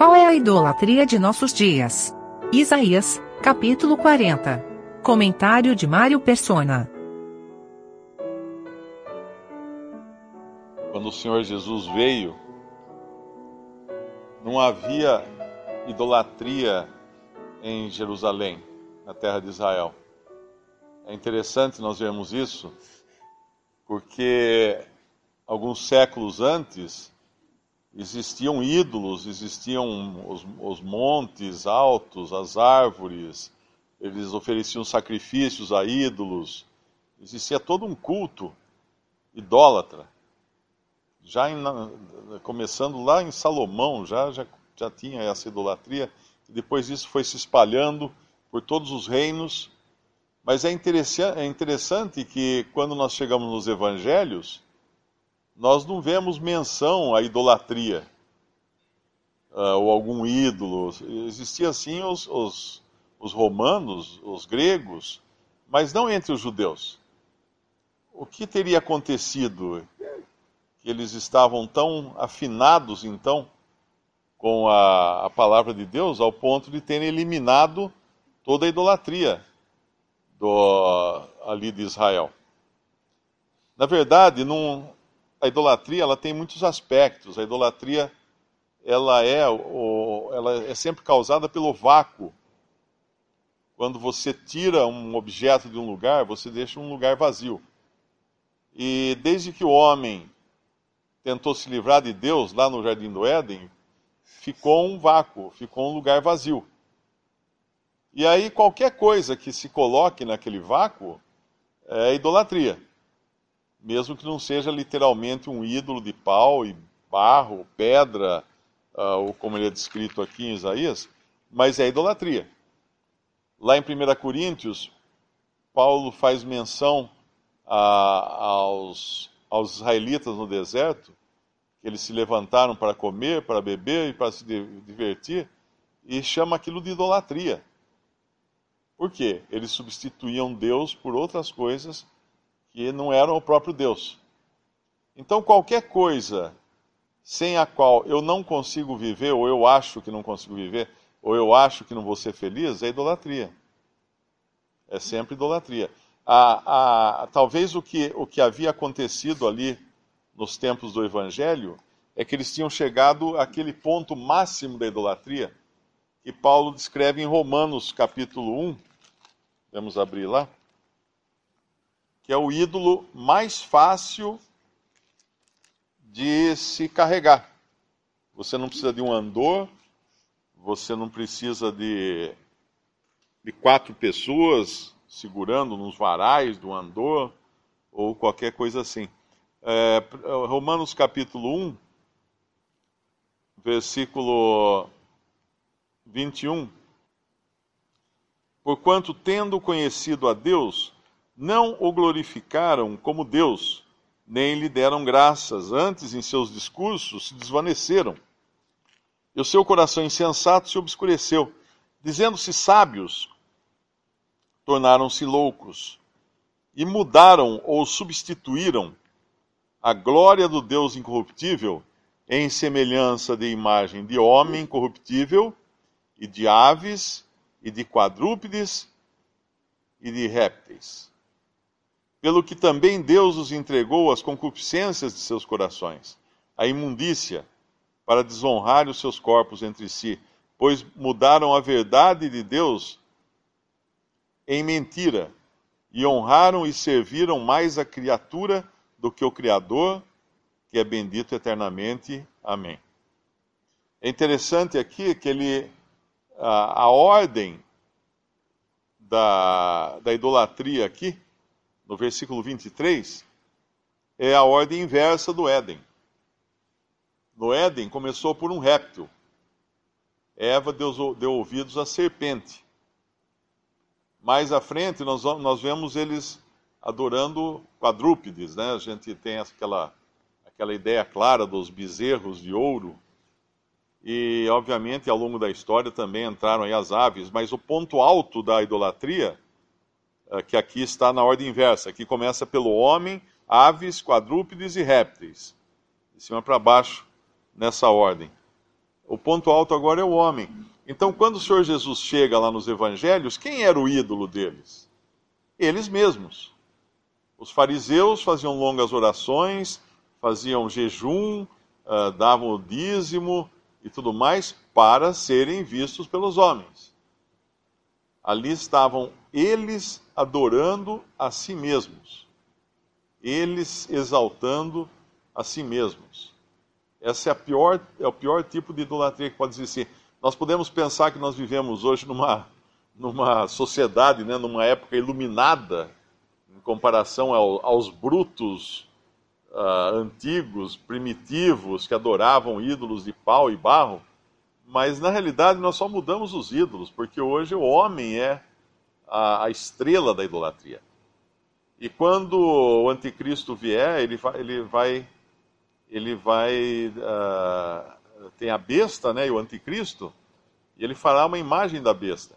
Qual é a idolatria de nossos dias? Isaías, capítulo 40. Comentário de Mário Persona. Quando o Senhor Jesus veio, não havia idolatria em Jerusalém, na terra de Israel. É interessante nós vermos isso, porque alguns séculos antes existiam ídolos, existiam os, os montes altos, as árvores, eles ofereciam sacrifícios a ídolos, existia todo um culto idólatra. Já em, começando lá em Salomão, já, já, já tinha essa idolatria, e depois isso foi se espalhando por todos os reinos. Mas é interessante, é interessante que quando nós chegamos nos evangelhos, nós não vemos menção à idolatria uh, ou algum ídolo. Existiam sim os, os, os romanos, os gregos, mas não entre os judeus. O que teria acontecido? Que eles estavam tão afinados, então, com a, a palavra de Deus, ao ponto de terem eliminado toda a idolatria do, ali de Israel. Na verdade, não, a idolatria ela tem muitos aspectos. A idolatria ela é, ela é sempre causada pelo vácuo. Quando você tira um objeto de um lugar, você deixa um lugar vazio. E desde que o homem tentou se livrar de Deus lá no Jardim do Éden, ficou um vácuo, ficou um lugar vazio. E aí qualquer coisa que se coloque naquele vácuo é idolatria mesmo que não seja literalmente um ídolo de pau e barro, pedra, uh, ou como ele é descrito aqui em Isaías, mas é idolatria. Lá em 1 Coríntios, Paulo faz menção a, aos, aos israelitas no deserto, que eles se levantaram para comer, para beber e para se divertir, e chama aquilo de idolatria. Por quê? Eles substituíam Deus por outras coisas que não eram o próprio Deus. Então, qualquer coisa sem a qual eu não consigo viver, ou eu acho que não consigo viver, ou eu acho que não vou ser feliz, é idolatria. É sempre idolatria. A, a, talvez o que, o que havia acontecido ali nos tempos do Evangelho é que eles tinham chegado àquele ponto máximo da idolatria que Paulo descreve em Romanos capítulo 1. Vamos abrir lá que é o ídolo mais fácil de se carregar. Você não precisa de um andor, você não precisa de, de quatro pessoas segurando nos varais do andor ou qualquer coisa assim. É, Romanos capítulo 1, versículo 21. Porquanto, tendo conhecido a Deus, não o glorificaram como Deus, nem lhe deram graças, antes em seus discursos se desvaneceram. E o seu coração insensato se obscureceu, dizendo-se sábios, tornaram-se loucos, e mudaram ou substituíram a glória do Deus incorruptível em semelhança de imagem de homem corruptível, e de aves, e de quadrúpedes, e de répteis pelo que também Deus os entregou às concupiscências de seus corações, à imundícia, para desonrar os seus corpos entre si, pois mudaram a verdade de Deus em mentira, e honraram e serviram mais a criatura do que o Criador, que é bendito eternamente. Amém. É interessante aqui que ele, a, a ordem da, da idolatria aqui, no versículo 23, é a ordem inversa do Éden. No Éden começou por um réptil. Eva deu, deu ouvidos à serpente. Mais à frente, nós, nós vemos eles adorando quadrúpedes, né? A gente tem aquela, aquela ideia clara dos bezerros de ouro. E, obviamente, ao longo da história também entraram aí as aves, mas o ponto alto da idolatria que aqui está na ordem inversa. Aqui começa pelo homem, aves, quadrúpedes e répteis. De cima para baixo, nessa ordem. O ponto alto agora é o homem. Então, quando o Senhor Jesus chega lá nos evangelhos, quem era o ídolo deles? Eles mesmos. Os fariseus faziam longas orações, faziam jejum, uh, davam o dízimo e tudo mais para serem vistos pelos homens. Ali estavam eles adorando a si mesmos, eles exaltando a si mesmos. Essa é, a pior, é o pior tipo de idolatria que pode existir. Nós podemos pensar que nós vivemos hoje numa, numa sociedade, né, numa época iluminada, em comparação ao, aos brutos uh, antigos, primitivos, que adoravam ídolos de pau e barro, mas na realidade nós só mudamos os ídolos, porque hoje o homem é a, a estrela da idolatria. E quando o anticristo vier, ele vai, ele vai, ele vai uh, tem a besta, né, e o anticristo, e ele fará uma imagem da besta.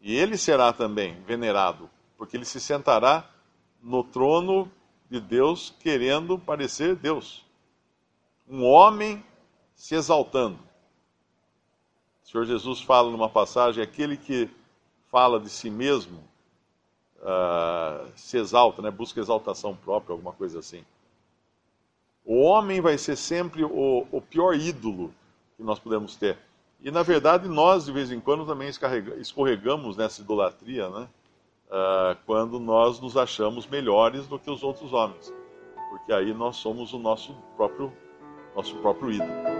E ele será também venerado, porque ele se sentará no trono de Deus, querendo parecer Deus. Um homem se exaltando. O Senhor Jesus fala numa passagem: aquele que fala de si mesmo uh, se exalta, né? busca exaltação própria, alguma coisa assim. O homem vai ser sempre o, o pior ídolo que nós podemos ter. E na verdade nós de vez em quando também escorregamos nessa idolatria, né? Uh, quando nós nos achamos melhores do que os outros homens, porque aí nós somos o nosso próprio nosso próprio ídolo.